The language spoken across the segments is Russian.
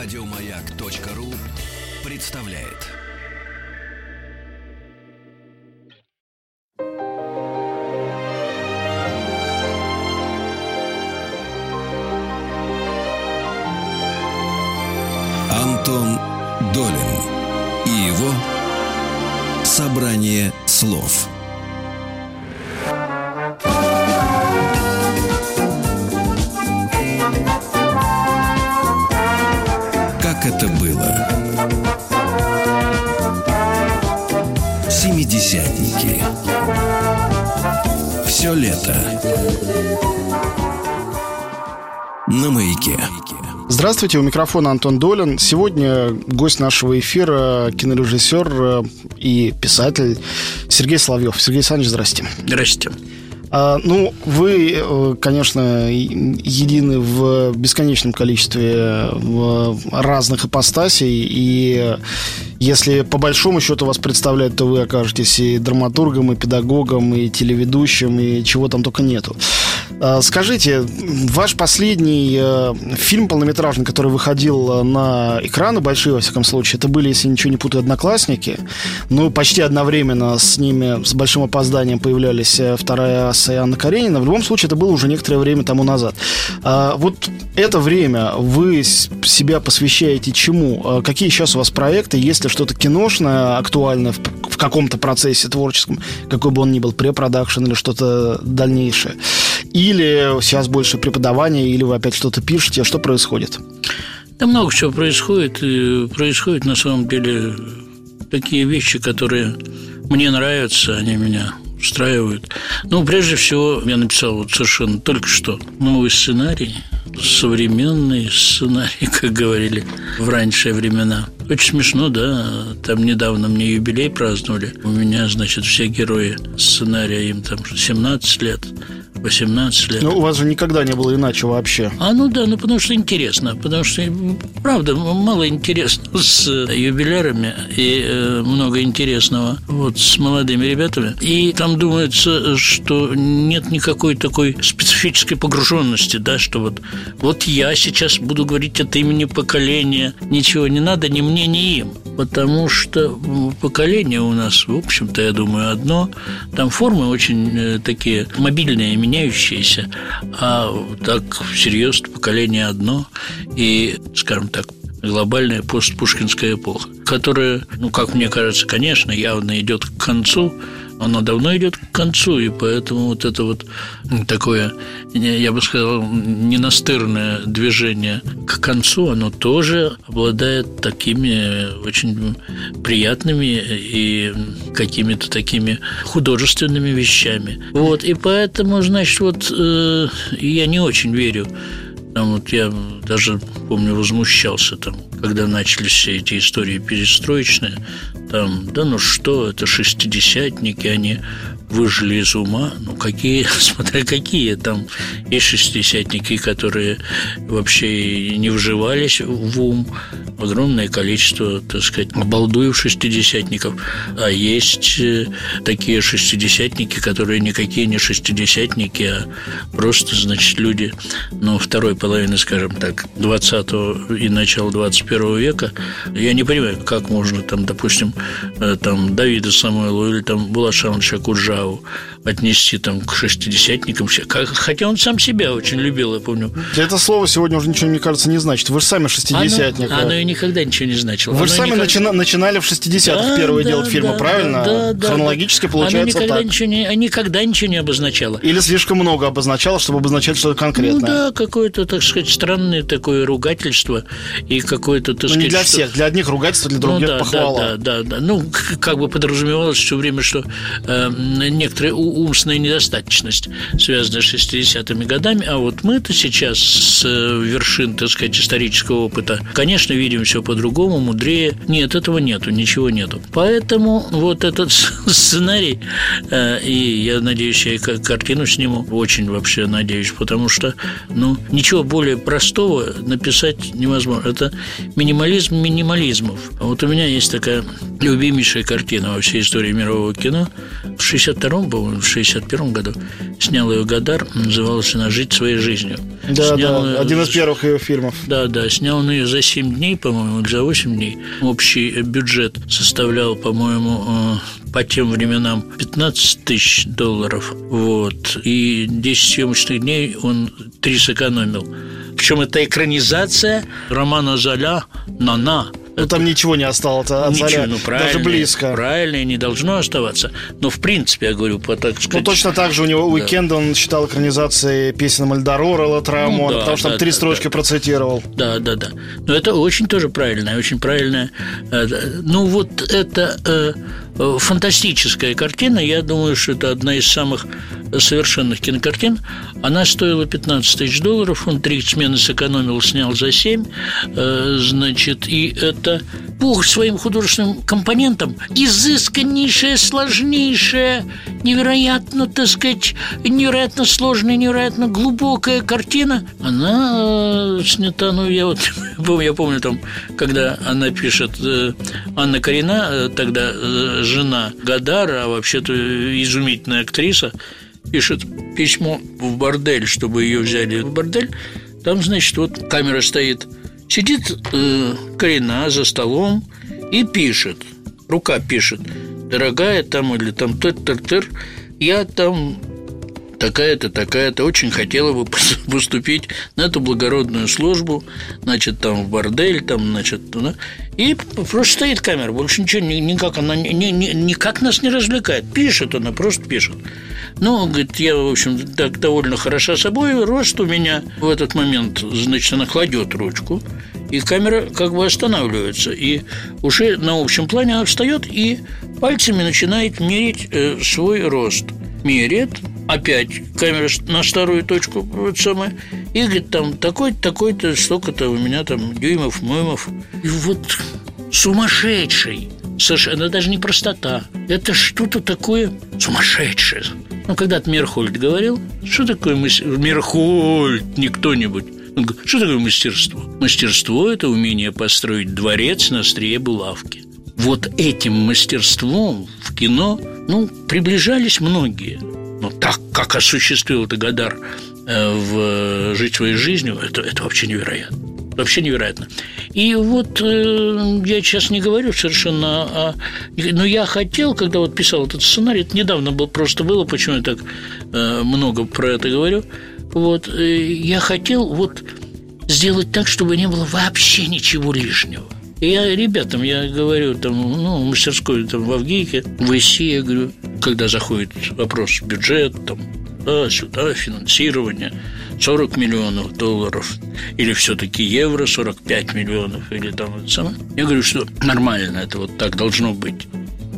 Радиомаяк.ру представляет. Антон Долин и его собрание слов. Все лето. На маяке. Здравствуйте, у микрофона Антон Долин. Сегодня гость нашего эфира кинорежиссер э, и писатель Сергей Соловьев. Сергей Александрович, здрасте. Здрасте. А, ну, вы, э, конечно, едины в бесконечном количестве э, разных ипостасей, и если по большому счету вас представляют, то вы окажетесь и драматургом, и педагогом, и телеведущим, и чего там только нету. А, скажите, ваш последний э, фильм полнометражный, который выходил на экраны большие, во всяком случае, это были, если ничего не путаю, «Одноклассники». Ну, почти одновременно с ними, с большим опозданием появлялись вторая аса и Анна Каренина. В любом случае, это было уже некоторое время тому назад. А, вот это время вы себя посвящаете чему? А, какие сейчас у вас проекты? Есть ли что-то киношное, актуальное в, каком-то процессе творческом, какой бы он ни был, препродакшн или что-то дальнейшее? Или сейчас больше преподавания, или вы опять что-то пишете? Что происходит? Да много чего происходит. И происходит на самом деле такие вещи, которые мне нравятся, они меня устраивают. Ну, прежде всего, я написал вот совершенно только что новый сценарий, современный сценарий, как говорили в ранние времена. Очень смешно, да? Там недавно мне юбилей праздновали. У меня, значит, все герои сценария, им там 17 лет. 18 лет. Ну, у вас же никогда не было иначе вообще. А, ну да, ну потому что интересно. Потому что, правда, мало интересно с юбилярами и э, много интересного вот с молодыми ребятами. И там думается, что нет никакой такой специфической погруженности, да, что вот, вот я сейчас буду говорить от имени поколения. Ничего не надо ни мне, ни им. Потому что поколение у нас, в общем-то, я думаю, одно. Там формы очень э, такие мобильные, меняющиеся, а так всерьез поколение одно и, скажем так, глобальная постпушкинская эпоха, которая, ну, как мне кажется, конечно, явно идет к концу, оно давно идет к концу, и поэтому вот это вот такое, я бы сказал, ненастырное движение к концу, оно тоже обладает такими очень приятными и какими-то такими художественными вещами. Вот, и поэтому, значит, вот э, я не очень верю там вот я даже, помню, возмущался там, когда начались все эти истории перестроечные. Там, да ну что, это шестидесятники, они выжили из ума. Ну, какие, смотря какие. Там есть шестидесятники, которые вообще не вживались в ум. Огромное количество, так сказать, обалдуев шестидесятников. А есть э, такие шестидесятники, которые никакие не шестидесятники, а просто, значит, люди, ну, второй половины, скажем так, 20 и начала 21 века. Я не понимаю, как можно там, допустим, э, там Давида Самойлова или там Булашановича Куджа So. Отнести там к шестидесятникам. Хотя он сам себя очень любил, я помню. Это слово сегодня уже ничего, мне кажется, не значит. Вы же сами шестидесятник. Оно, оно и никогда ничего не значило. Вы же сами никогда... начина... начинали в 60-х да, первые да, делать фильмы, да, правильно? Да, да, Хронологически да. получается оно никогда так. Ничего не, никогда ничего не обозначало. Или слишком много обозначало, чтобы обозначать что-то конкретное. Ну да, какое-то, так сказать, странное такое ругательство и какое-то, так ну, сказать... не для что... всех, для одних ругательство, для других ну, да, похвала. Да, да, да, да. Ну, как бы подразумевалось все время, что э, некоторые умственная недостаточность, связанная с 60-ми годами, а вот мы-то сейчас с э, вершин, так сказать, исторического опыта, конечно, видим все по-другому, мудрее. Нет, этого нету, ничего нету. Поэтому вот этот сценарий, э, и я надеюсь, я картину сниму, очень вообще надеюсь, потому что, ну, ничего более простого написать невозможно. Это минимализм минимализмов. Вот у меня есть такая любимейшая картина во всей истории мирового кино. В 62-м, по-моему, в 61 году, снял ее Гадар, называлась она «Жить своей жизнью». Да, снял, да, один из первых ее фильмов. Да, да, снял он ее за 7 дней, по-моему, или за 8 дней. Общий бюджет составлял, по-моему, э, по тем временам 15 тысяч долларов. Вот. И 10 съемочных дней он 3 сэкономил. Причем это экранизация романа Золя «Нана», ну, там ничего не осталось от Ничего, Заря, ну, правильно, даже близко. Правильно, и не должно оставаться. Но, в принципе, я говорю, по, так сказать... Ну, точно так же у него «Уикенд» он считал экранизацией песен Мальдорора, Латрамона, Ну, да, потому что да, там три да, строчки да. процитировал. Да, да, да. Но это очень тоже правильно, очень правильно. Э, Ну, вот это э, э, фантастическая картина. Я думаю, что это одна из самых совершенных кинокартин. Она стоила 15 тысяч долларов. Он три смены сэкономил, снял за 7. Э, Значит, и это по своим художественным компонентам изысканнейшая, сложнейшая, невероятно, так сказать, невероятно сложная, невероятно глубокая картина. Она э, снята, ну, я вот я помню там, когда она пишет, э, Анна Карина, тогда э, жена Гадара, а вообще-то изумительная актриса, пишет письмо в бордель, чтобы ее взяли в бордель. Там, значит, вот камера стоит, сидит э, Карина за столом и пишет, рука пишет, дорогая там или там тыр-тыр-тыр, я там такая-то, такая-то, очень хотела бы поступить на эту благородную службу, значит, там в бордель, там, значит, туда. И просто стоит камера, больше ничего, ни- никак она ни- ни- ни- никак нас не развлекает. Пишет она, просто пишет. Ну, говорит, я, в общем, так довольно хороша собой, рост у меня в этот момент, значит, она кладет ручку, и камера как бы останавливается. И уже на общем плане она встает и пальцами начинает мерить э, свой рост. Меряет, опять камера на старую точку вот самое, и говорит, там такой-то, такой-то, столько-то у меня там дюймов, моймов. И вот сумасшедший. Совершенно это даже не простота. Это что-то такое сумасшедшее. Ну, когда-то Мерхольд говорил, что такое мас- Мерхольд, не кто-нибудь. Что такое мастерство? Мастерство – это умение построить дворец на острие булавки. Вот этим мастерством в кино, ну, приближались многие. Но так, как осуществил это Гадар э, в «Жить своей жизнью», это, это вообще невероятно. Вообще невероятно. И вот э, я сейчас не говорю совершенно о... Но я хотел, когда вот писал этот сценарий, это недавно был, просто было, почему я так э, много про это говорю, вот, э, я хотел вот сделать так, чтобы не было вообще ничего лишнего. И я ребятам, я говорю, там, ну, в мастерской там, в Авгейке, в ИСИ, я говорю, когда заходит вопрос бюджет, там, да, сюда, финансирование, 40 миллионов долларов, или все-таки евро 45 миллионов, или там это самое. Я говорю, что нормально, это вот так должно быть.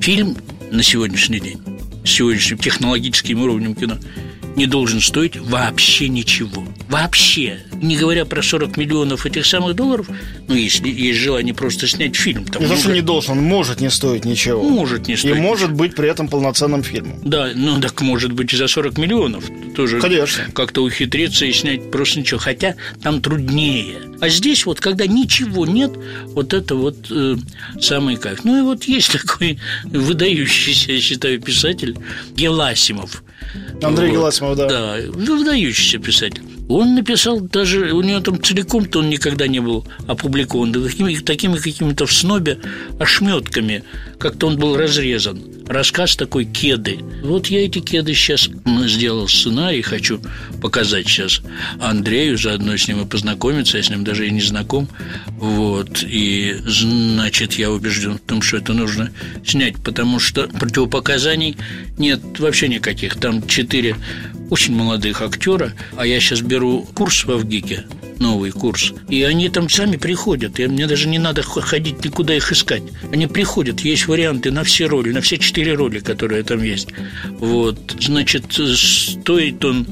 Фильм на сегодняшний день, с сегодняшним технологическим уровнем кино, не должен стоить вообще ничего. Вообще. Не говоря про 40 миллионов этих самых долларов, ну, если есть желание просто снять фильм. Там Не то, что много- не должен, он может не стоить ничего. Может не И стоить. может быть при этом полноценным фильмом. Да, ну так может быть и за 40 миллионов тоже Конечно. как-то ухитриться и снять просто ничего. Хотя там труднее. А здесь вот, когда ничего нет, вот это вот э, самый кайф. Ну и вот есть такой выдающийся, я считаю, писатель Геласимов. Андрей Вот. Да. Да, выдающийся писатель. Он написал даже, у него там целиком-то он никогда не был опубликован, да такими, такими какими-то в снобе ошметками, как-то он был разрезан. Рассказ такой «Кеды». Вот я эти кеды сейчас сделал сценарий, хочу показать сейчас Андрею, заодно с ним и познакомиться, я с ним даже и не знаком. Вот, и значит, я убежден в том, что это нужно снять, потому что противопоказаний нет вообще никаких. Там четыре очень молодых актера, а я сейчас беру курс в Авгике, новый курс, и они там сами приходят, и мне даже не надо ходить никуда их искать. Они приходят, есть варианты на все роли, на все четыре роли, которые там есть. Вот, значит, стоит он,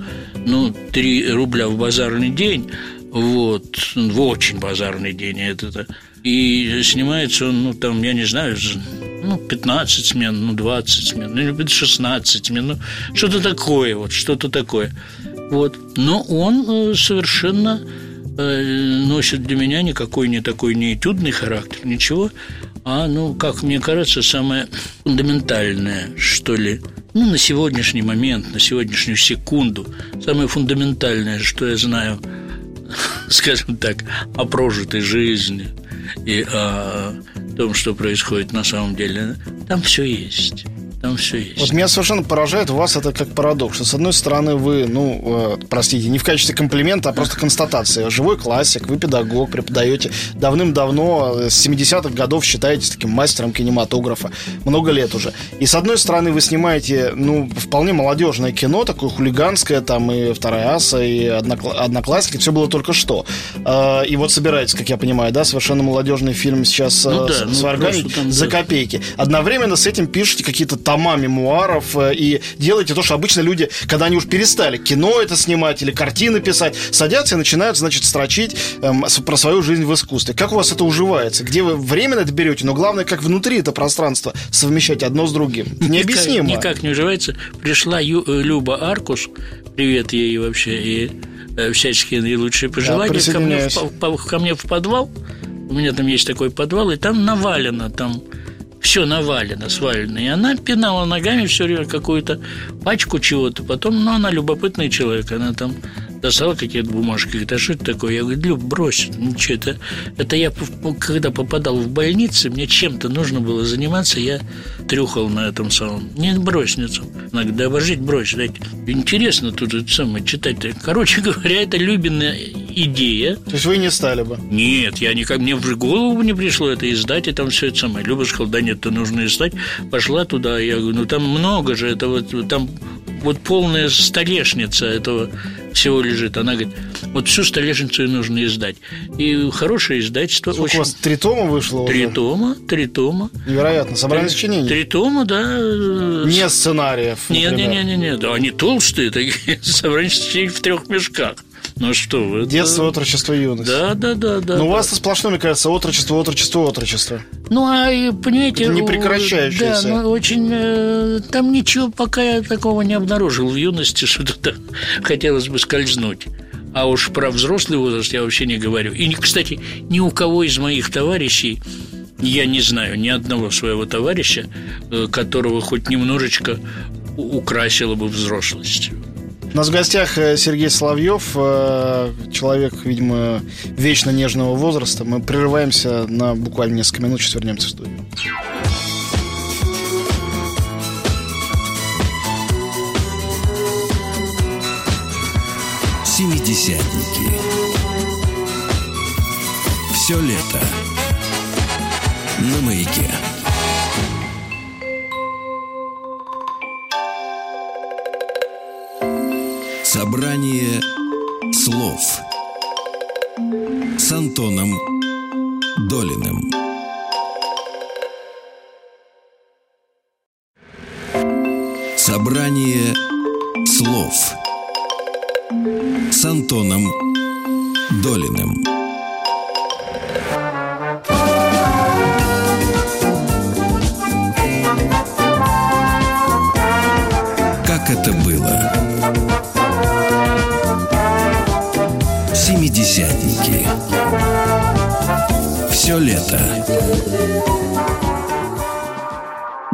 ну, 3 рубля в базарный день, вот, в очень базарный день это и снимается он, ну, там, я не знаю, ну, 15 смен, ну, 20 смен, ну, или 16 смен, ну, что-то такое, вот, что-то такое. Вот. Но он э, совершенно э, носит для меня никакой не такой не этюдный характер, ничего, а, ну, как мне кажется, самое фундаментальное, что ли, ну, на сегодняшний момент, на сегодняшнюю секунду, самое фундаментальное, что я знаю, скажем так, о прожитой жизни и о том, что происходит на самом деле, там все есть там все есть. Вот меня совершенно поражает у вас это как парадокс. Что, с одной стороны, вы, ну, э, простите, не в качестве комплимента, а просто констатации. Живой классик, вы педагог, преподаете. Давным-давно, э, с 70-х годов считаетесь таким мастером кинематографа. Много лет уже. И с одной стороны, вы снимаете, ну, вполне молодежное кино, такое хулиганское, там и «Вторая аса», и «Одноклассники», все было только что. Э, и вот собираетесь, как я понимаю, да, совершенно молодежный фильм сейчас ну, э, да, с, ну, с за копейки. Одновременно с этим пишете какие-то тома мемуаров э, и делаете то, что обычно люди, когда они уж перестали кино это снимать или картины писать, садятся и начинают, значит, строчить эм, про свою жизнь в искусстве. Как у вас это уживается? Где вы время на это берете? Но главное, как внутри это пространство совмещать одно с другим. Необъяснимо. Никак, никак не уживается. Пришла Ю, э, Люба Аркус, привет ей вообще, и э, всяческие наилучшие пожелания да, ко, мне в, ко мне в подвал. У меня там есть такой подвал, и там навалено там все навалено, свалено. И она пинала ногами все время какую-то пачку чего-то. Потом, ну, она любопытный человек, она там достала какие-то бумажки, говорит, а что это такое? Я говорю, Люб, брось, ничего, это, это я, когда попадал в больницу, мне чем-то нужно было заниматься, я трюхал на этом самом. Не бросницу. Она говорит, да обожить брось, дайте. Интересно тут это самое читать. Короче говоря, это Любина идея. То есть вы не стали бы? Нет, я никак, мне в голову не пришло это издать, и там все это самое. Люба сказала, да нет, это нужно издать. Пошла туда, я говорю, ну там много же, это вот, там вот полная столешница этого всего лежит. Она говорит, вот всю столешницу и нужно издать. И хорошее издательство. Сколько очень... у вас три тома вышло Три уже? тома, три тома. Невероятно. Собрание сочинений. Три тома, да. Не сценариев, Нет, нет, нет, нет, нет. Они толстые такие. Собрание сочинений в трех мешках. Ну что вы? Детство, это... отрочество, юность. Да, да, да, да. Но да. у вас-то сплошное, мне кажется, отрочество, отрочество, отрочество. Ну, а понимаете... Это не прекращающееся. Да, ну, очень... Э, там ничего пока я такого не обнаружил в юности, что туда хотелось бы скользнуть. А уж про взрослый возраст я вообще не говорю. И, кстати, ни у кого из моих товарищей я не знаю ни одного своего товарища, э, которого хоть немножечко украсила бы взрослость. У нас в гостях э, Сергей Соловьев, э, человек, видимо, вечно нежного возраста. Мы прерываемся на буквально несколько минут, сейчас вернемся в студию. Семидесятники. Все лето на маяке. Собрание слов с Антоном Долиным. Собрание слов с Антоном Долиным. Семидесятники. Все лето.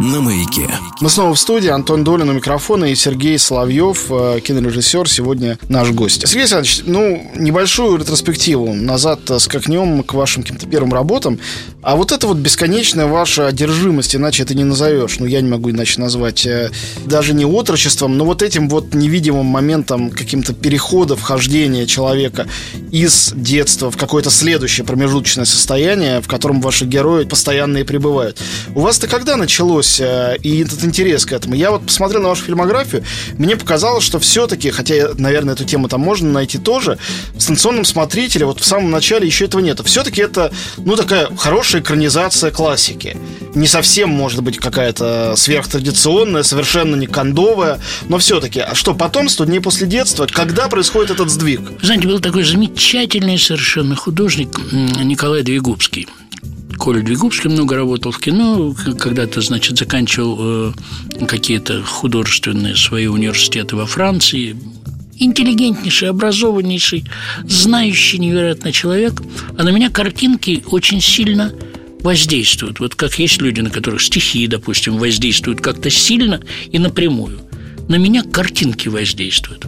На маяке. Мы снова в студии. Антон Долин у микрофона и Сергей Соловьев, э, кинорежиссер, сегодня наш гость. Сергей Александрович, ну, небольшую ретроспективу назад скакнем к вашим каким-то первым работам. А вот это вот бесконечная ваша одержимость, иначе это не назовешь, ну, я не могу иначе назвать, э, даже не отрочеством, но вот этим вот невидимым моментом каким-то перехода, вхождения человека из детства в какое-то следующее промежуточное состояние, в котором ваши герои постоянно и пребывают. У вас это когда началось, э, и этот интерес к этому? Я вот посмотрел на вашу фильмографию, мне показалось, что все-таки, хотя, наверное, эту тему там можно найти тоже, в станционном смотрителе вот в самом начале еще этого нет. Все-таки это, ну, такая хорошая экранизация классики. Не совсем, может быть, какая-то сверхтрадиционная, совершенно не кондовая, но все-таки. А что, потом, сто дней после детства, когда происходит этот сдвиг? Знаете, был такой замечательный совершенно художник Николай Двигубский. Коля Двигубский много работал в кино, когда-то, значит, заканчивал э, какие-то художественные свои университеты во Франции, интеллигентнейший, образованнейший, знающий невероятно человек, а на меня картинки очень сильно воздействуют. Вот как есть люди, на которых стихи, допустим, воздействуют как-то сильно и напрямую. На меня картинки воздействуют.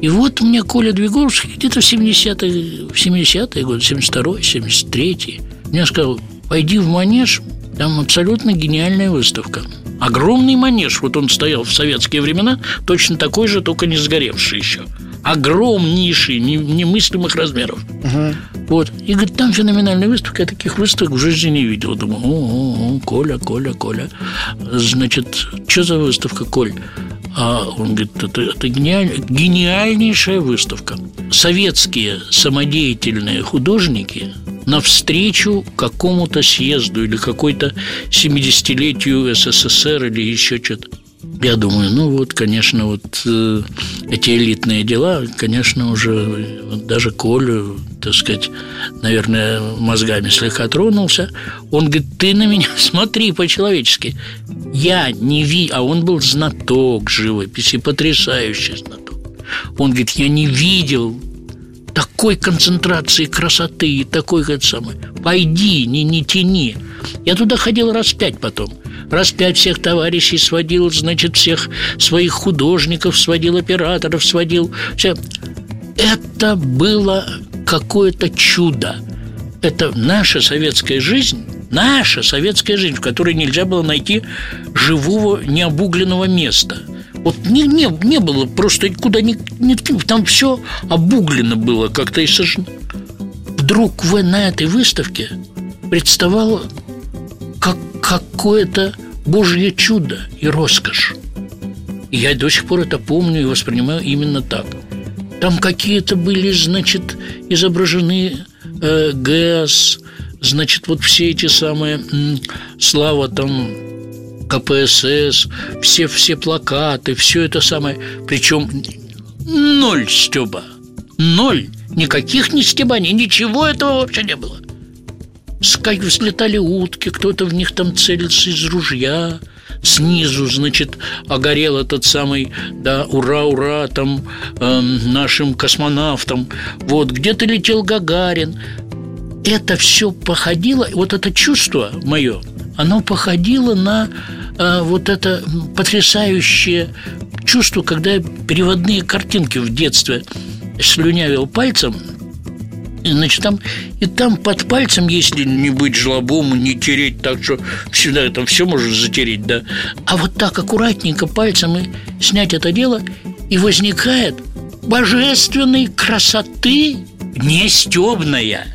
И вот мне Коля Двиговский где-то в 70-е, в 70-е годы, 72-й, 73-й, мне сказал, пойди в манеж, там абсолютно гениальная выставка. Огромный манеж, вот он стоял в советские времена, точно такой же, только не сгоревший еще. Огромнейший, немыслимых размеров. Угу. Вот. И говорит, там феноменальная выставка, я таких выставок в жизни не видел. Думаю, о, о, о Коля, Коля, Коля. Значит, что за выставка, Коль? А он говорит, это, это гениаль, гениальнейшая выставка. Советские самодеятельные художники навстречу какому-то съезду или какой-то 70-летию СССР или еще что-то. Я думаю, ну вот, конечно, вот э, эти элитные дела, конечно, уже даже Колю, так сказать, наверное, мозгами слегка тронулся. Он говорит, ты на меня смотри по-человечески. Я не ви, а он был знаток живописи, потрясающий знаток. Он говорит, я не видел такой концентрации красоты и такой, как самое. Пойди, не, не тяни. Я туда ходил раз пять потом. Раз пять всех товарищей сводил, значит, всех своих художников сводил, операторов сводил. Все. Это было какое-то чудо. Это наша советская жизнь, наша советская жизнь, в которой нельзя было найти живого необугленного места – вот не, не, не было просто куда ни, ни там все обуглено было как-то и сожжено. Вдруг в, на этой выставке представало как какое-то божье чудо и роскошь. Я до сих пор это помню и воспринимаю именно так. Там какие-то были, значит, изображены э, ГЭС, значит, вот все эти самые м, слава там КПСС, все, все плакаты, все это самое. Причем ноль стеба. Ноль. Никаких ни стебаний, ничего этого вообще не было. Скай взлетали утки, кто-то в них там целился из ружья снизу, значит, огорел этот самый, да, ура, ура, там, э, нашим космонавтам. Вот, где-то летел Гагарин. Это все походило, вот это чувство мое, оно походило на э, вот это потрясающее чувство, когда переводные картинки в детстве слюнявил пальцем, Значит, там и там под пальцем, если не быть жлобом, не тереть так, что всегда там все можно затереть, да. А вот так аккуратненько пальцем и снять это дело, и возникает божественной красоты нестебная,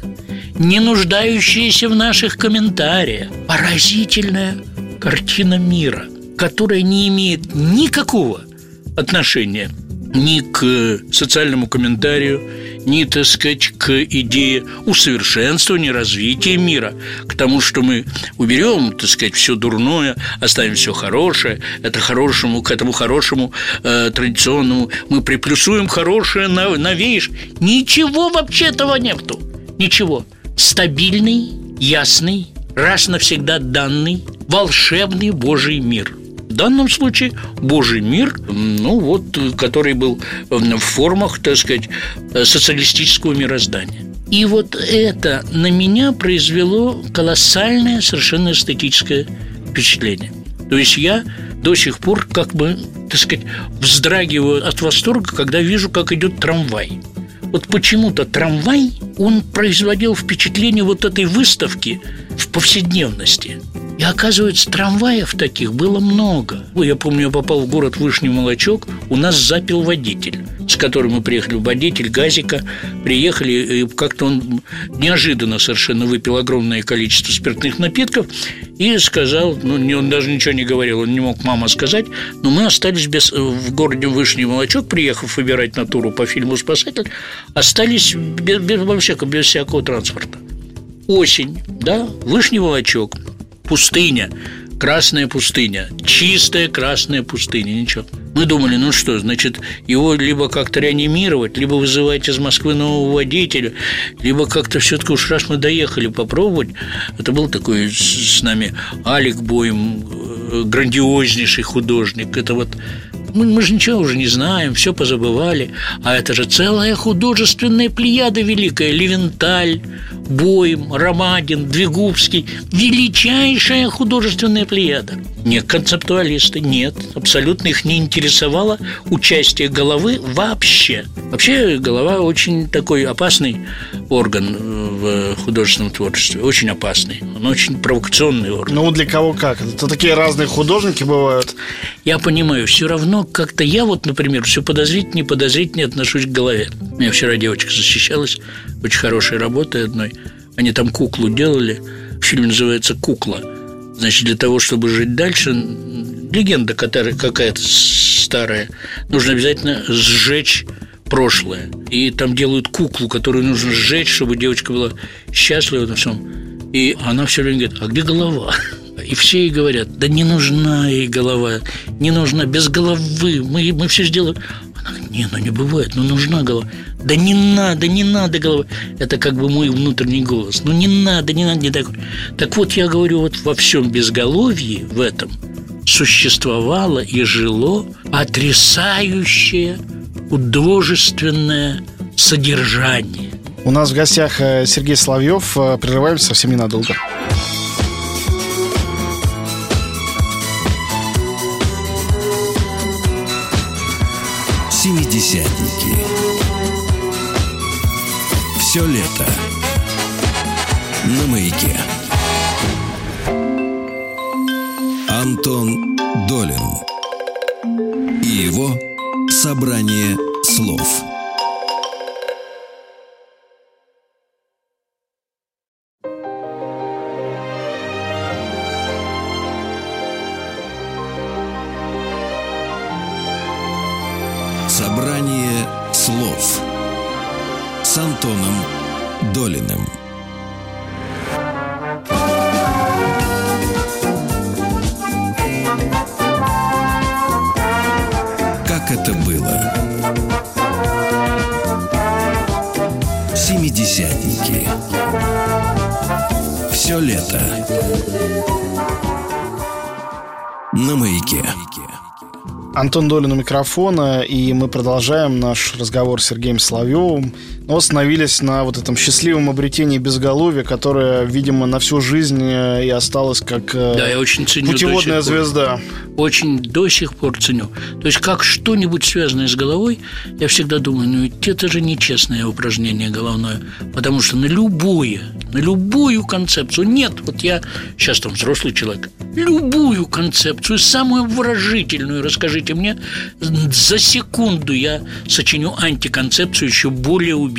не нуждающаяся в наших комментариях, поразительная картина мира, которая не имеет никакого отношения ни к социальному комментарию, ни, так сказать, к идее усовершенствования, развития мира, к тому, что мы уберем, так сказать, все дурное, оставим все хорошее, это хорошему, к этому хорошему э, традиционному мы приплюсуем хорошее, новейшее. Ничего вообще этого нету. Ничего. Стабильный, ясный, раз навсегда данный волшебный Божий мир. В данном случае Божий мир, ну вот, который был в формах, так сказать, социалистического мироздания. И вот это на меня произвело колоссальное совершенно эстетическое впечатление. То есть я до сих пор как бы, так сказать, вздрагиваю от восторга, когда вижу, как идет трамвай. Вот почему-то трамвай, он производил впечатление вот этой выставки в повседневности. И оказывается, трамваев таких было много. Я помню, я попал в город Вышний Молочок, у нас запил водитель, с которым мы приехали. Водитель газика, приехали, и как-то он неожиданно совершенно выпил огромное количество спиртных напитков и сказал, ну, он даже ничего не говорил, он не мог мама сказать, но мы остались без, в городе Вышний Молочок, приехав выбирать на туру по фильму «Спасатель», остались без, без, без, без всякого транспорта. Осень, да, Вышний Молочок – пустыня, красная пустыня, чистая красная пустыня, ничего. Мы думали, ну что, значит, его либо как-то реанимировать, либо вызывать из Москвы нового водителя, либо как-то все-таки уж раз мы доехали попробовать. Это был такой с нами Алик Боем, э, грандиознейший художник. Это вот мы, мы же ничего уже не знаем, все позабывали. А это же целая художественная плеяда великая. Левенталь, Боем, Ромадин, Двигубский. Величайшая художественная плеяда. Не концептуалисты, нет. Абсолютно их не интересовало участие головы вообще. Вообще голова очень такой опасный орган в художественном творчестве. Очень опасный. Он очень провокационный орган. Ну, для кого как? Это такие разные художники бывают. Я понимаю, все равно как-то я вот, например, все подозрительнее, подозрительнее отношусь к голове У меня вчера девочка защищалась Очень хорошей работой одной Они там куклу делали Фильм называется «Кукла» Значит, для того, чтобы жить дальше Легенда какая-то старая Нужно обязательно сжечь прошлое. И там делают куклу, которую нужно сжечь, чтобы девочка была счастлива на всем. И она все время говорит, а где голова? И все ей говорят, да не нужна ей голова, не нужна, без головы, мы, мы все сделаем. Она говорит, не, ну не бывает, ну нужна голова. Да не надо, не надо голова. Это как бы мой внутренний голос. Ну не надо, не надо, не так. Так вот, я говорю, вот во всем безголовье, в этом, существовало и жило потрясающее художественное содержание. У нас в гостях э, Сергей Соловьев. Э, прерываемся совсем ненадолго. Семидесятники. Все лето на маяке. Антон Долин и его собрание было? Семидесятники. Все лето. На маяке. Антон Долин у микрофона, и мы продолжаем наш разговор с Сергеем Соловьевым. Но остановились на вот этом счастливом обретении безголовья, которое, видимо, на всю жизнь э, и осталось как э, да, я очень ценю путеводная звезда. Очень до сих пор ценю. То есть, как что-нибудь связанное с головой, я всегда думаю, ну ведь это же нечестное упражнение головное. Потому что на любое, на любую концепцию, нет, вот я сейчас там взрослый человек, любую концепцию, самую выражительную, расскажите мне, за секунду я сочиню антиконцепцию еще более убедительную,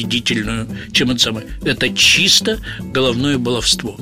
чем это самое. Это чисто головное баловство.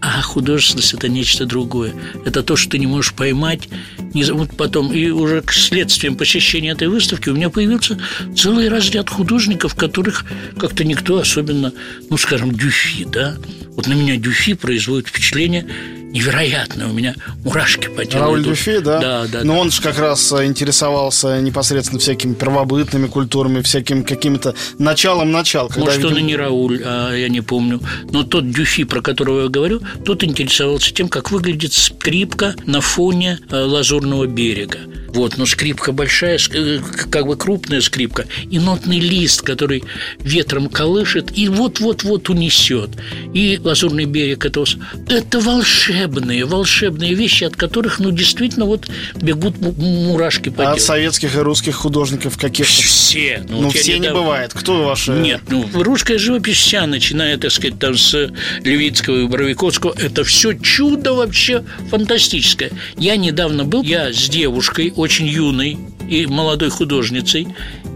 А художественность – это нечто другое. Это то, что ты не можешь поймать. Не... Вот потом, и уже к следствиям посещения этой выставки у меня появился целый разряд художников, которых как-то никто особенно, ну, скажем, Дюфи, да? Вот на меня Дюфи производит впечатление невероятно. У меня мурашки по телу. Рауль Дюфи, да? Да, да. Но да. он же как раз э, интересовался непосредственно всякими первобытными культурами, всяким каким-то началом начал. Может, видим... он и не Рауль, а я не помню. Но тот Дюфи, про которого я говорю, тот интересовался тем, как выглядит скрипка на фоне э, лазурного берега. Вот, но скрипка большая, э, как бы крупная скрипка, и нотный лист, который ветром колышет и вот-вот-вот унесет. И лазурный берег это, это волшебные, волшебные вещи, от которых, ну, действительно, вот бегут мурашки по а от советских и русских художников каких-то? Все. Ну, ну все не бывает. Кто ваши? Нет, ну, русская живопись вся, начиная, так сказать, там с Левицкого и Боровиковского, это все чудо вообще фантастическое. Я недавно был, я с девушкой, очень юной и молодой художницей,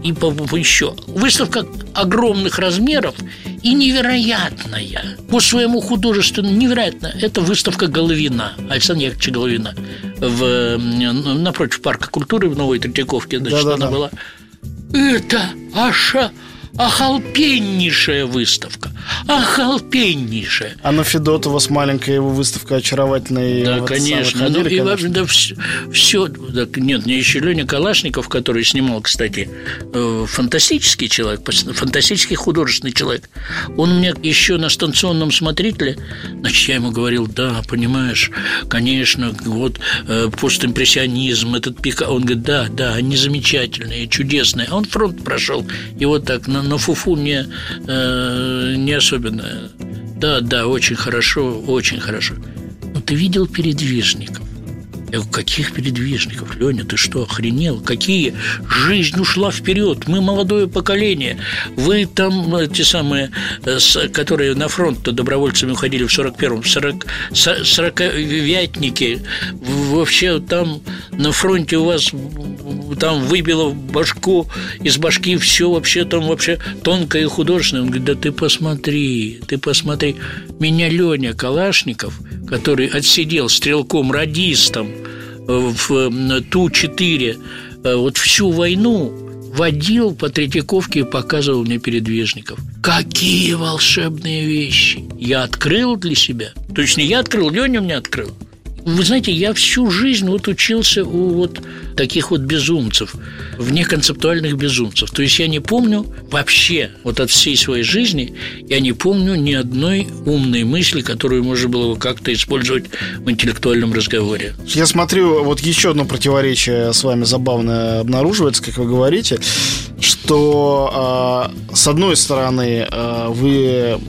и еще. Выставка огромных размеров и невероятная. По своему художественному невероятно. Это выставка Головина, Александра Яковлевича Головина в, напротив парка культуры в Новой Третьяковке. Значит, да, да, она да. была. Это Аша охалпеннейшая выставка. Охалпеннейшая. А на Федотова с маленькой его выставка очаровательная. Да, конечно. Ходили, ну, и конечно. да, все, все да, нет, мне еще Леня Калашников, который снимал, кстати, э, фантастический человек, фантастический художественный человек. Он мне еще на станционном смотрителе, значит, я ему говорил, да, понимаешь, конечно, вот э, постимпрессионизм, этот пика. Он говорит, да, да, они замечательные, чудесные. А он фронт прошел, и вот так на, на фуфу не, э, не особенно Да, да, очень хорошо, очень хорошо. Но ты видел передвижников? Я говорю, каких передвижников? Леня, ты что, охренел? Какие? Жизнь ушла вперед. Мы молодое поколение. Вы там, э, те самые, э, которые на фронт-то добровольцами уходили в 41-м, 40, 40-вятники. Вообще там на фронте у вас там выбило башку, из башки все вообще там вообще тонкое и художественное. Он говорит, да ты посмотри, ты посмотри. Меня Леня Калашников, который отсидел стрелком-радистом в Ту-4 э, вот всю войну водил по Третьяковке и показывал мне передвижников. Какие волшебные вещи! Я открыл для себя. То есть не я открыл, Леня мне открыл. Вы знаете, я всю жизнь вот учился у вот таких вот безумцев, вне концептуальных безумцев. То есть я не помню вообще, вот от всей своей жизни, я не помню ни одной умной мысли, которую можно было бы как-то использовать в интеллектуальном разговоре. Я смотрю, вот еще одно противоречие с вами забавно обнаруживается, как вы говорите, что э, с одной стороны э, вы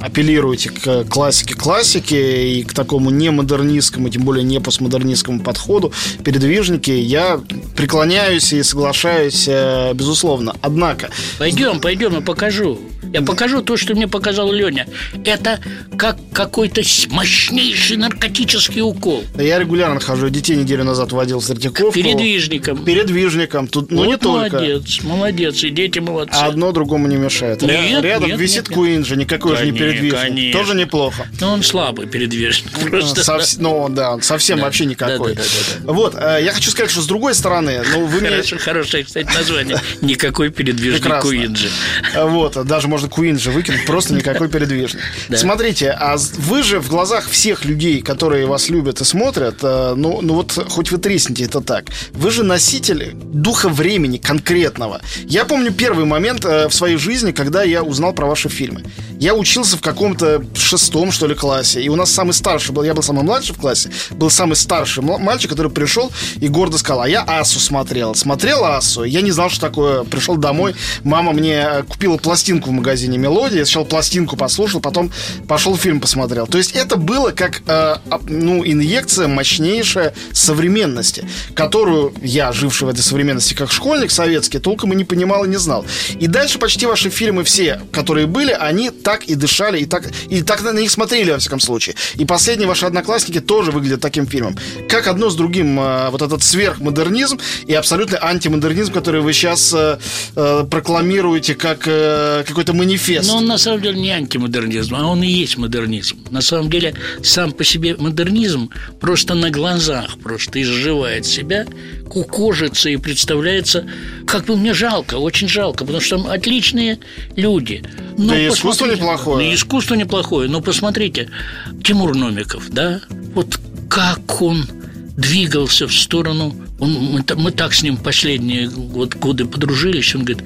апеллируете к классике классики и к такому не модернистскому, тем более не постмодернистскому подходу, передвижники, я преклоняюсь и соглашаюсь, э, безусловно. Однако... Пойдем, пойдем, я покажу. Я покажу то, что мне показал Леня. Это как какой-то мощнейший наркотический укол. Я регулярно хожу. Детей неделю назад водил в Третьяковку. Передвижником. Передвижником. Тут, ну, вот не только. Молодец, молодец. И дети молодцы. А одно другому не мешает. Нет, Рядом нет, висит нет, Куинджи, никакой же не передвижник. Конечно. Тоже неплохо. Но он слабый передвижник. Просто. Совс... Ну, да, совсем Да. вообще никакой. Да, да, да, да, Вот, э, я хочу сказать, что с другой стороны, ну, вы мне... Хорошо, хорошее, кстати, название. Никакой передвижник Прекрасно. Куинджи. Вот, даже можно Куинджи выкинуть, просто никакой передвижник. Да. Смотрите, а вы же в глазах всех людей, которые вас любят и смотрят, э, ну, ну вот хоть вы тресните это так, вы же носитель духа времени конкретного. Я помню первый момент э, в своей жизни, когда я узнал про ваши фильмы. Я учился в каком-то шестом, что ли, классе, и у нас самый старший был, я был самый младший в классе, был самый старший мальчик, который пришел и гордо сказал, а я Асу смотрел. Смотрел Асу, я не знал, что такое. Пришел домой, мама мне э, купила пластинку в магазине «Мелодия», я сначала пластинку послушал, потом пошел фильм посмотрел. То есть это было как, э, об- ну, инъекция мощнейшая современности, которую я, живший в этой современности как школьник советский, толком и не понимал и не знал. И дальше почти ваши фильмы все, которые были, они так и дышали, и так, и так на них смотрели, во всяком случае. И последние ваши одноклассники тоже выглядят таким фильмом. Как одно с другим э, вот этот сверхмодернизм и абсолютный антимодернизм, который вы сейчас э, э, прокламируете как какой-то манифест. Но он на самом деле не антимодернизм, а он и есть модернизм. На самом деле сам по себе модернизм просто на глазах просто изживает себя, кукожится и представляется, как бы мне жалко, очень жалко, потому что там отличные люди. Но Да и искусство неплохое. Да искусство неплохое, но посмотрите, Тимур Номиков, да, вот как он двигался в сторону, он, мы, мы так с ним последние вот годы подружились, он говорит,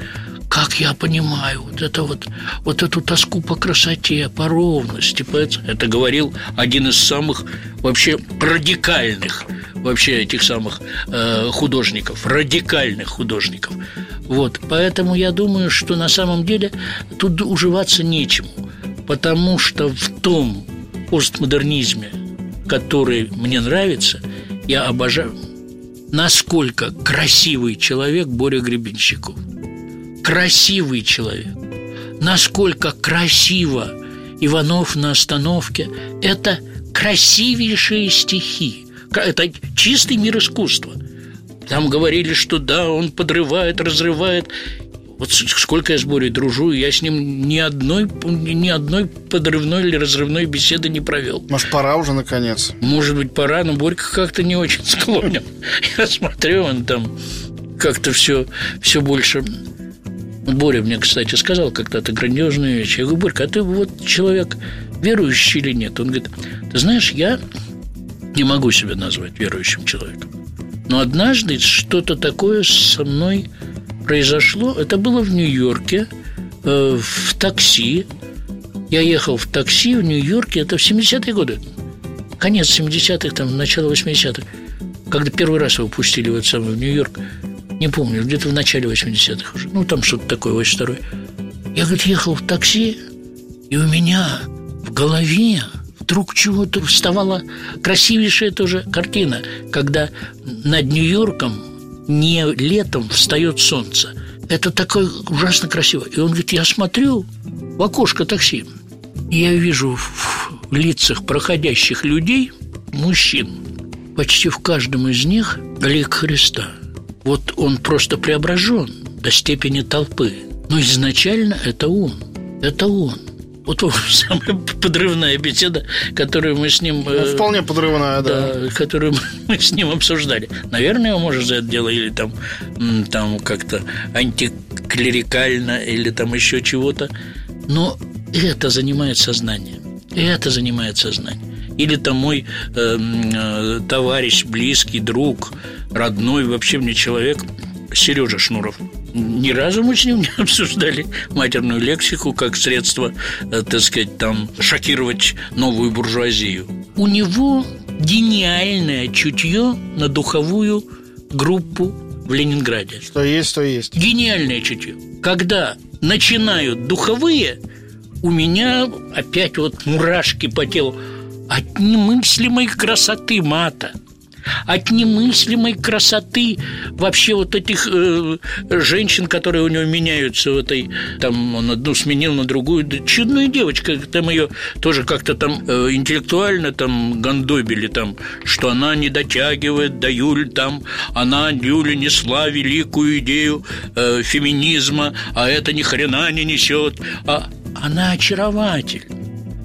как я понимаю вот это вот, вот эту тоску по красоте, по ровности, по это, это говорил один из самых вообще радикальных вообще этих самых э, художников, радикальных художников. Вот, поэтому я думаю, что на самом деле тут уживаться нечему, потому что в том постмодернизме, который мне нравится, я обожаю, насколько красивый человек Боря Гребенщиков. Красивый человек. Насколько красиво Иванов на остановке. Это красивейшие стихи. Это чистый мир искусства. Там говорили, что да, он подрывает, разрывает. Вот сколько я с Борей дружу, я с ним ни одной, ни одной подрывной или разрывной беседы не провел. Может, пора уже, наконец? Может быть, пора, но Борька как-то не очень склонен. Я смотрю, он там как-то все, все больше... Боря мне, кстати, сказал когда-то грандиозную вещь. Я говорю, Борька, а ты вот человек верующий или нет? Он говорит, ты знаешь, я не могу себя назвать верующим человеком. Но однажды что-то такое со мной произошло. Это было в Нью-Йорке, э, в такси. Я ехал в такси в Нью-Йорке, это в 70-е годы. Конец 70-х, там, начало 80-х. Когда первый раз его пустили в этот самый в Нью-Йорк. Не помню, где-то в начале 80-х уже. Ну, там что-то такое, 82 Я, говорит, ехал в такси, и у меня в голове вдруг чего-то вставала красивейшая тоже картина, когда над Нью-Йорком не летом встает солнце. Это такое ужасно красиво. И он говорит, я смотрю в окошко такси, и я вижу в лицах проходящих людей, мужчин, почти в каждом из них лик Христа. Вот он просто преображен до степени толпы. Но изначально это он. Это он. Вот самая подрывная беседа, которую мы с ним... Ну, вполне подрывная, да. да. Которую мы с ним обсуждали. Наверное, его, может, за это дело или там, там как-то антиклерикально, или там еще чего-то. Но это занимает сознание. Это занимает сознание. Или там мой э, э, товарищ, близкий, друг, родной, вообще мне человек, Сережа Шнуров – ни разу мы с ним не обсуждали матерную лексику как средство, э, так сказать, там шокировать новую буржуазию. У него гениальное чутье на духовую группу в Ленинграде. Что есть, то есть. Гениальное чутье. Когда начинают духовые, у меня опять вот мурашки по телу от немыслимой красоты мата – от немыслимой красоты вообще вот этих э, женщин, которые у него меняются в этой, там он одну сменил на другую, чудная девочка, там ее тоже как-то там э, интеллектуально там гандобили там, что она не дотягивает до Юль там, она Юля несла великую идею э, феминизма, а это ни хрена не несет, а она очаровательна,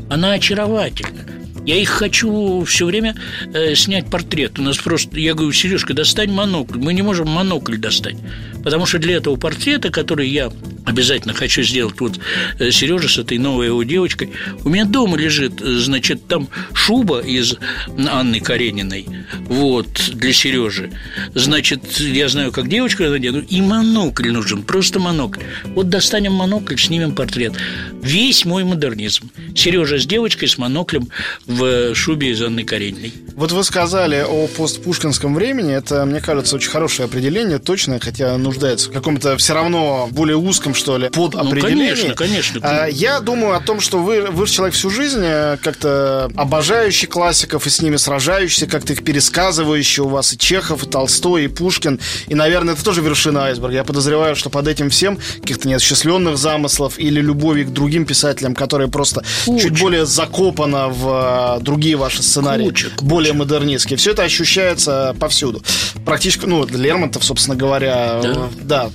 она очаровательна. Я их хочу все время э, снять портрет. У нас просто, я говорю, Сережка, достань монокль. Мы не можем монокль достать. Потому что для этого портрета, который я обязательно хочу сделать, вот э, Сережа с этой новой его девочкой, у меня дома лежит, э, значит, там шуба из Анны Карениной, вот, для Сережи. Значит, я знаю, как девочка надену, и монокль нужен, просто монокль. Вот достанем монокль, снимем портрет. Весь мой модернизм. Сережа с девочкой, с моноклем в шубе из Анны Карениной. Вот вы сказали о постпушкинском времени. Это, мне кажется, очень хорошее определение, точное, хотя нуждается в каком-то все равно более узком, что ли, под ну, конечно, конечно. А, я думаю о том, что вы, вы человек всю жизнь э, как-то обожающий классиков и с ними сражающийся, как-то их пересказывающий. У вас и Чехов, и Толстой, и Пушкин. И, наверное, это тоже вершина айсберга. Я подозреваю, что под этим всем каких-то неосуществленных замыслов или любови к другим писателям, которые просто Куча. чуть более закопано в э, другие ваши сценарии. Куча, куча. Более модернистские. Все это ощущается повсюду. Практически, ну, Лермонтов, собственно говоря, да. да,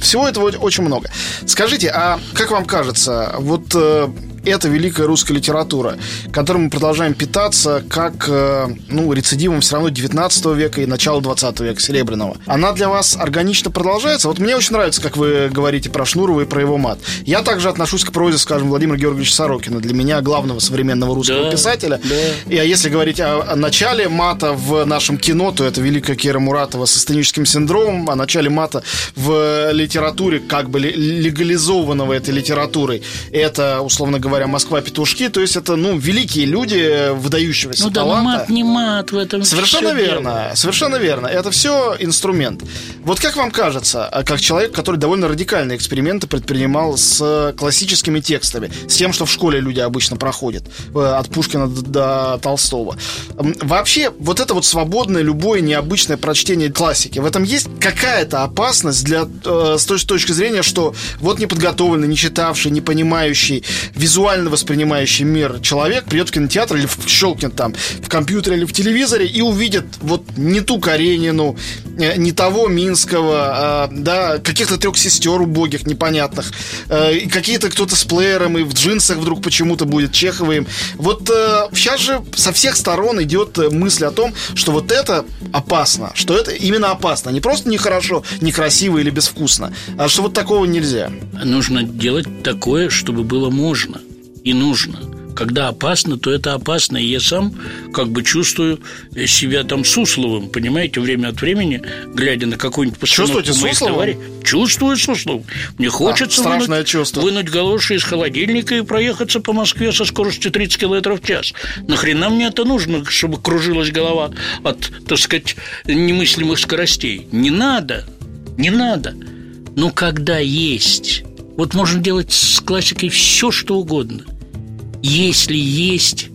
всего этого очень много. Скажите, а как вам кажется, вот э, это великая русская литература, которой мы продолжаем питаться как, э, ну, рецидивом все равно 19 века и начала 20 века, Серебряного. Она для вас органично продолжается? Вот мне очень нравится, как вы говорите про Шнурова и про его мат. Я также отношусь к прозе, скажем, Владимира Георгиевича Сорокина, для меня главного современного русского да, писателя. Да. И а если говорить о, о начале мата в нашем кино, то это великая Кира Муратова со сценическим синдромом, о начале мата в литературе, как бы легализованного этой литературой. Это, условно говоря, говоря, Москва-петушки. То есть это, ну, великие люди выдающегося ну, да, таланта. мат не мат в этом. Совершенно верно, дело. совершенно верно. Это все инструмент. Вот как вам кажется, а как человек, который довольно радикальные эксперименты предпринимал с классическими текстами, с тем, что в школе люди обычно проходят, э, от Пушкина до Толстого. Вообще, вот это вот свободное, любое необычное прочтение классики, в этом есть какая-то опасность для, э, с точки зрения, что вот неподготовленный, не читавший, не понимающий, визуально визуально воспринимающий мир человек придет в кинотеатр или щелкнет там в компьютере или в телевизоре и увидит вот не ту Каренину, э, не того Минского, а, да, каких-то трех сестер убогих, непонятных, э, и какие-то кто-то с плеером и в джинсах вдруг почему-то будет Чеховым. Вот сейчас э, же со всех сторон идет мысль о том, что вот это опасно, что это именно опасно, не просто нехорошо, некрасиво или безвкусно, а что вот такого нельзя. Нужно делать такое, чтобы было можно и нужно. Когда опасно, то это опасно. И я сам как бы чувствую себя там Сусловым, понимаете, время от времени, глядя на какую-нибудь постановку Чувствуете моих товарищей. Чувствую Сусловым. Мне хочется а, вынуть, чувство. вынуть галоши из холодильника и проехаться по Москве со скоростью 30 км в час. Нахрена мне это нужно, чтобы кружилась голова от, так сказать, немыслимых скоростей? Не надо, не надо. Но когда есть вот можно делать с классикой все, что угодно. Если есть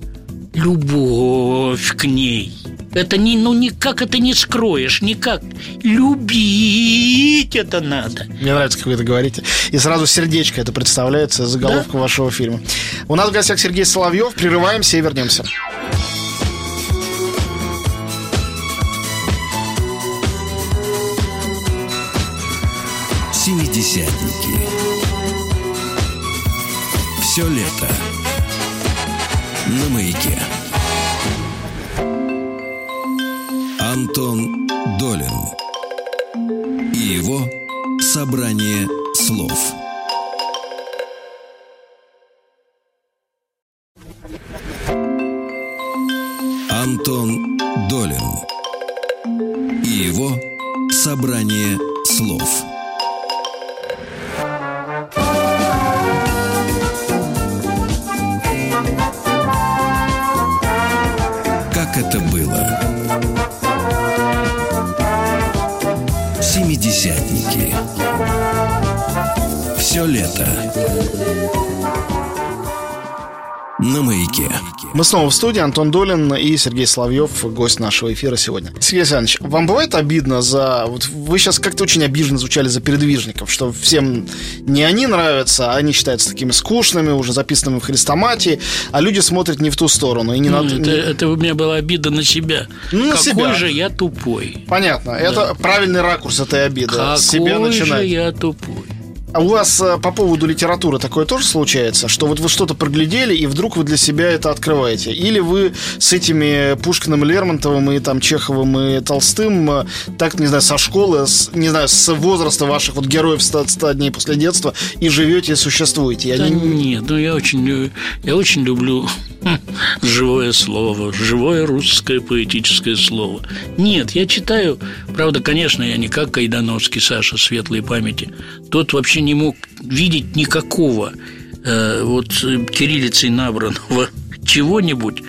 любовь к ней. Это не, ну никак это не скроешь, никак. Любить это надо. Мне нравится, как вы это говорите. И сразу сердечко это представляется, заголовка да? вашего фильма. У нас в гостях Сергей Соловьев. Прерываемся и вернемся. Семидесятники. Все лето на маяке. Антон Долин и его собрание слов. Антон Долин и его собрание слов. Семидесятники. Все лето. На маяке. Мы снова в студии. Антон Долин и Сергей Соловьев, гость нашего эфира сегодня. Сергей Александрович, вам бывает обидно за... Вот вы сейчас как-то очень обиженно звучали за передвижников, что всем не они нравятся, а они считаются такими скучными, уже записанными в хрестоматии, а люди смотрят не в ту сторону. И не ну, на... это, это у меня была обида на себя. Ну, на Какой себя. же я тупой. Понятно. Да. Это правильный ракурс этой обиды. Какой себя начинать. же я тупой. А у вас э, по поводу литературы такое тоже случается, что вот вы что-то проглядели, и вдруг вы для себя это открываете? Или вы с этими Пушкиным, Лермонтовым и там Чеховым и Толстым э, так, не знаю, со школы, с, не знаю, с возраста ваших вот героев 100, 100 дней после детства и живете, и существуете? Я да не... Нет, ну я очень, я очень люблю живое слово, живое русское поэтическое слово. Нет, я читаю, правда, конечно, я не как Кайдановский Саша светлой памяти. Тот вообще не мог видеть никакого э, вот кириллицей набранного чего-нибудь,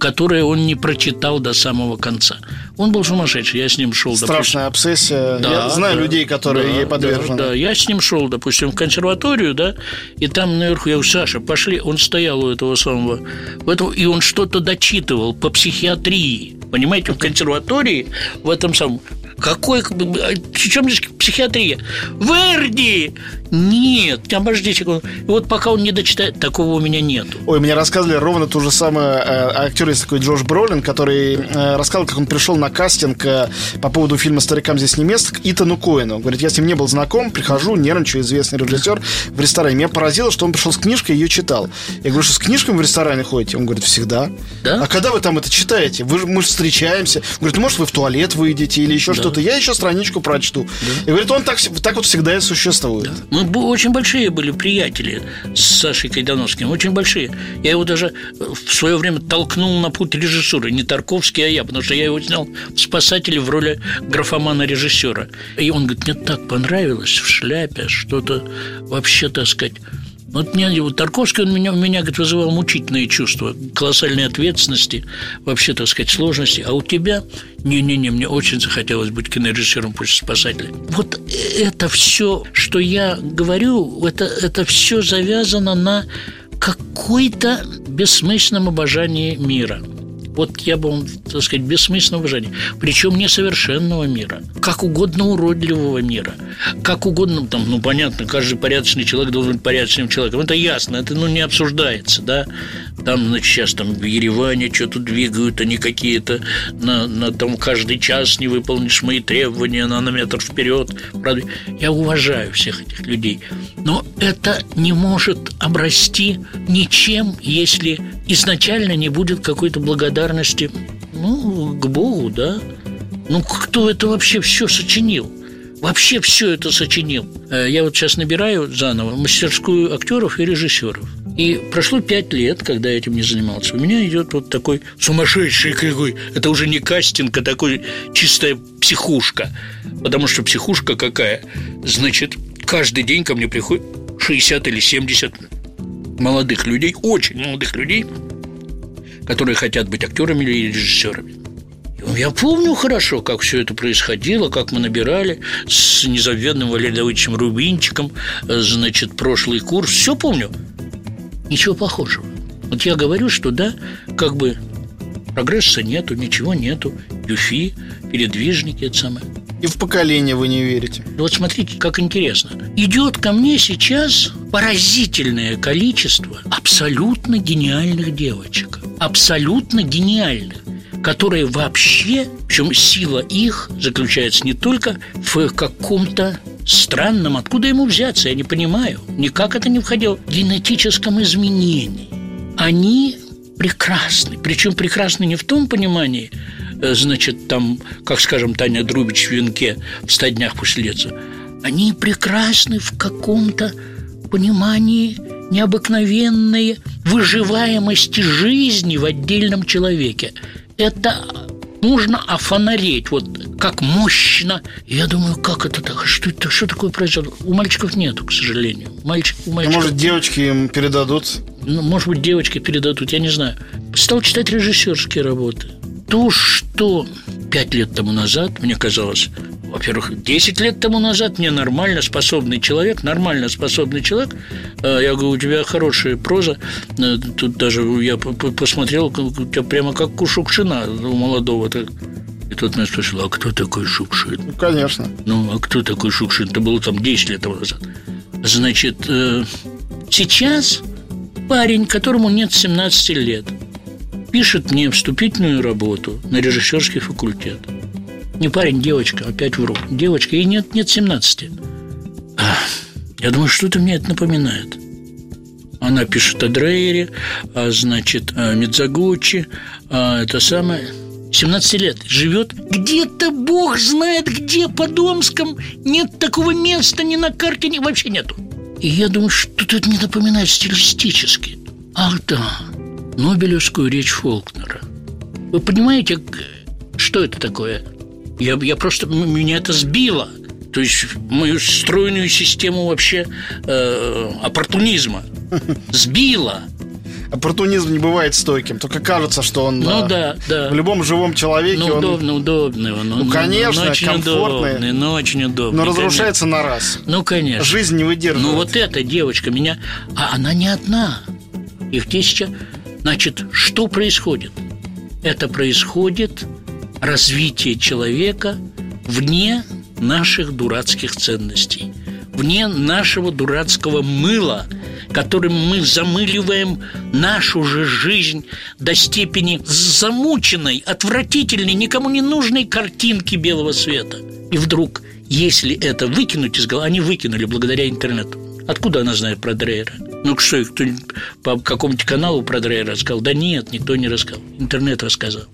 которое он не прочитал до самого конца. Он был сумасшедший, я с ним шел. Страшная допустим. обсессия. Да, я знаю да, людей, которые да, ей подвержены. Да, да, я с ним шел, допустим, в консерваторию, да, и там наверху я говорю, Саша, пошли. Он стоял у этого самого, в этом, и он что-то дочитывал по психиатрии. Понимаете, в консерватории, в этом самом какой, в чем здесь психиатрия? Верди! Нет, секунду. И вот пока он не дочитает, такого у меня нет. Ой, мне рассказывали ровно то же самое. Э, актер есть такой Джош Бролин, который э, рассказал, как он пришел на кастинг э, по поводу фильма «Старикам здесь не место» к Итану Коэну. Говорит, я с ним не был знаком, прихожу, нервничаю, известный режиссер в ресторане. Меня поразило, что он пришел с книжкой и ее читал. Я говорю, что с книжками в ресторане ходите? Он говорит, всегда. Да? А когда вы там это читаете? Вы, мы же встречаемся. Он говорит, ну, может, вы в туалет выйдете или еще да. что-то. Я еще страничку прочту. Да. И говорит, он так, так вот всегда и существует. Да. Мы очень большие были приятели с Сашей Кайдановским, очень большие. Я его даже в свое время толкнул на путь режиссуры, не Тарковский, а я, потому что я его снял в «Спасателе» в роли графомана-режиссера. И он говорит, мне так понравилось в шляпе, что-то вообще, так сказать, вот мне, вот Тарковский, он меня, меня говорит, вызывал мучительные чувства, колоссальной ответственности, вообще, так сказать, сложности. А у тебя, не-не-не, мне очень захотелось быть кинорежиссером после «Спасателя». Вот это все, что я говорю, это, это все завязано на какой-то бессмысленном обожании мира – вот я бы, так сказать, бессмысленного уважения. Причем несовершенного мира. Как угодно уродливого мира. Как угодно, там, ну, понятно, каждый порядочный человек должен быть порядочным человеком. Это ясно, это, ну, не обсуждается, да. Там, значит, сейчас там в Ереване что-то двигают, они какие-то на, на там каждый час не выполнишь мои требования на, на метр вперед. Правда, я уважаю всех этих людей. Но это не может обрасти ничем, если изначально не будет какой-то благодарности ну, к Богу, да? Ну, кто это вообще все сочинил? Вообще все это сочинил. Э, я вот сейчас набираю заново мастерскую актеров и режиссеров. И прошло пять лет, когда я этим не занимался. У меня идет вот такой сумасшедший какой. Это уже не кастинг, а такой чистая психушка. Потому что психушка какая? Значит, каждый день ко мне приходит 60 или 70 молодых людей, очень молодых людей, которые хотят быть актерами или режиссерами. Я помню хорошо, как все это происходило, как мы набирали с незабвенным Валерием Давыдовичем Рубинчиком, значит, прошлый курс. Все помню. Ничего похожего. Вот я говорю, что да, как бы прогресса нету, ничего нету, юфи, передвижники, это самое. И в поколение вы не верите. Вот смотрите, как интересно. Идет ко мне сейчас поразительное количество абсолютно гениальных девочек. Абсолютно гениальных которые вообще, причем сила их заключается не только в каком-то странном, откуда ему взяться, я не понимаю, никак это не входило, генетическом изменении. Они прекрасны, причем прекрасны не в том понимании, э, значит, там, как, скажем, Таня Друбич в венке в ста днях после они прекрасны в каком-то понимании необыкновенной выживаемости жизни в отдельном человеке. Это нужно офонарить, вот как мощно. Я думаю, как это так? Что это? Что такое произошло? У мальчиков нету, к сожалению. Мальчик, у мальчиков... Может, девочки им передадут? Ну, может быть, девочки передадут, я не знаю. Стал читать режиссерские работы. То, что пять лет тому назад мне казалось во-первых, 10 лет тому назад мне нормально способный человек, нормально способный человек, э, я говорю, у тебя хорошая проза, э, тут даже я посмотрел, у тебя прямо как у Шукшина, у молодого. И тот меня спросил, а кто такой Шукшин? Ну, конечно. Ну, а кто такой Шукшин? Это было там 10 лет назад. Значит, э, сейчас парень, которому нет 17 лет, пишет мне вступительную работу на режиссерский факультет – не парень, девочка, опять вру. Девочка, ей нет, нет 17. Я думаю, что-то мне это напоминает. Она пишет о Дрейере, а, значит, о Мидзагучи, а, это самое... 17 лет живет где-то, бог знает где, по Домском Нет такого места ни на карте, ни вообще нету И я думаю, что-то это мне напоминает стилистически Ах да, Нобелевскую речь Фолкнера Вы понимаете, что это такое? Я, я просто... Меня это сбило. То есть мою стройную систему вообще э, оппортунизма сбило. Оппортунизм не бывает стойким, только кажется, что он ну, да, да. в любом живом человеке. Ну, он... удобно, удобно. Ну, ну конечно, ну, очень комфортный. Удобный, ну, очень удобно. Но разрушается конечно. на раз. Ну, конечно. Жизнь не выдерживает. Ну, вот эта девочка меня... А она не одна. Их тысяча... Значит, что происходит? Это происходит развитие человека вне наших дурацких ценностей, вне нашего дурацкого мыла, которым мы замыливаем нашу же жизнь до степени замученной, отвратительной, никому не нужной картинки белого света. И вдруг, если это выкинуть из головы, они выкинули благодаря интернету. Откуда она знает про Дрейера? Ну что, кто по какому-нибудь каналу про Дрейера рассказал? Да нет, никто не рассказал. Интернет рассказал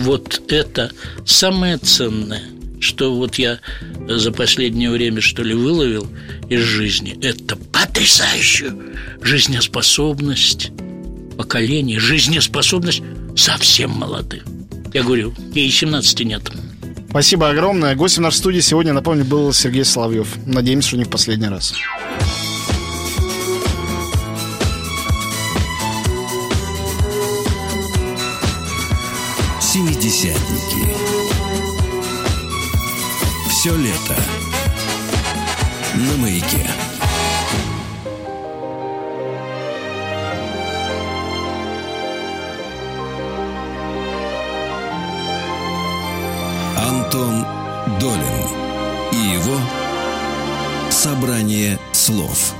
вот это самое ценное, что вот я за последнее время, что ли, выловил из жизни, это потрясающая жизнеспособность поколения, жизнеспособность совсем молодых. Я говорю, ей 17 нет. Спасибо огромное. Гостем нашей студии сегодня, напомню, был Сергей Соловьев. Надеемся, что не в последний раз. Семидесятники. Все лето на маяке. Антон Долин и его собрание слов.